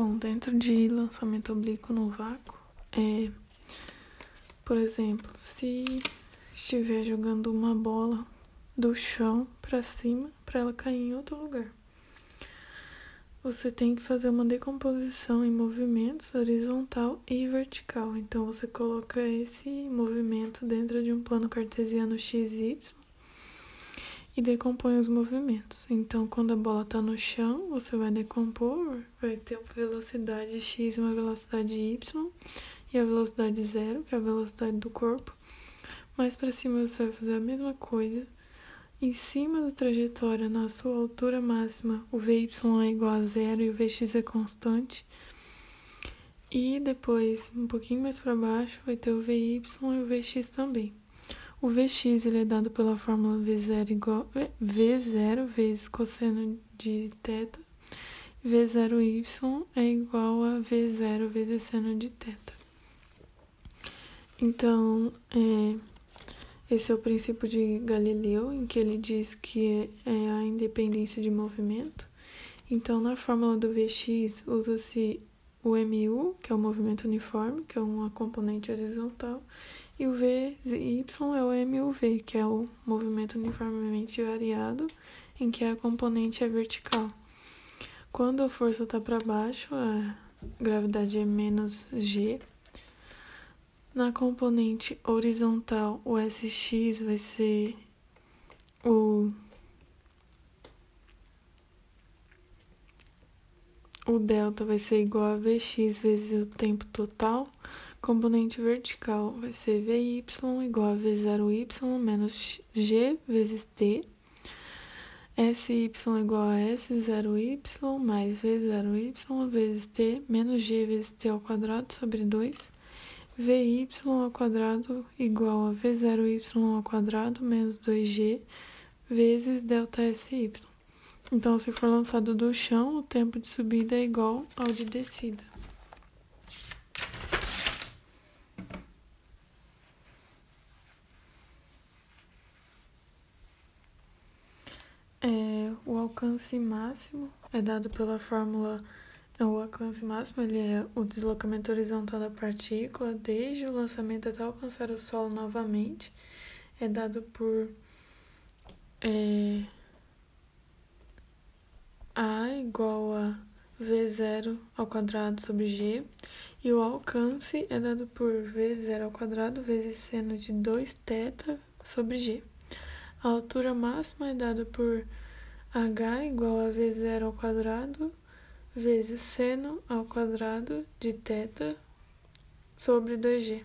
Bom, dentro de lançamento oblíquo no vácuo, é, por exemplo, se estiver jogando uma bola do chão para cima para ela cair em outro lugar. Você tem que fazer uma decomposição em movimentos horizontal e vertical. Então você coloca esse movimento dentro de um plano cartesiano XY e decompõe os movimentos. Então, quando a bola está no chão, você vai decompor, vai ter uma velocidade x e uma velocidade y, e a velocidade zero, que é a velocidade do corpo. Mais para cima você vai fazer a mesma coisa. Em cima da trajetória, na sua altura máxima, o Vy é igual a zero e o Vx é constante. E depois, um pouquinho mais para baixo, vai ter o Vy e o Vx também. O Vx ele é dado pela fórmula V0 igual é, V0 vezes cosseno de θ. V0y é igual a V0 vezes seno de θ. Então, é, esse é o princípio de Galileu, em que ele diz que é, é a independência de movimento. Então, na fórmula do Vx, usa-se o mu, que é o movimento uniforme, que é uma componente horizontal, e o Vy é o MUV, que é o movimento uniformemente variado, em que a componente é vertical. Quando a força está para baixo, a gravidade é menos G. Na componente horizontal, o SX vai ser o o delta vai ser igual a Vx vezes o tempo total. Componente vertical vai ser Vy igual a V0y menos G vezes T. Sy igual a S0y mais V0y vezes T menos G vezes T ao quadrado sobre 2. Vy ao quadrado igual a V0y ao quadrado menos 2G vezes delta Sy. Então, se for lançado do chão, o tempo de subida é igual ao de descida. É, o alcance máximo é dado pela fórmula. O alcance máximo ele é o deslocamento horizontal da partícula desde o lançamento até alcançar o solo novamente. É dado por é, A igual a V0 ao quadrado sobre G. E o alcance é dado por V0 ao quadrado vezes seno de 2θ sobre G. A altura máxima é dada por h igual a v0 ao quadrado vezes seno ao quadrado de θ sobre 2g.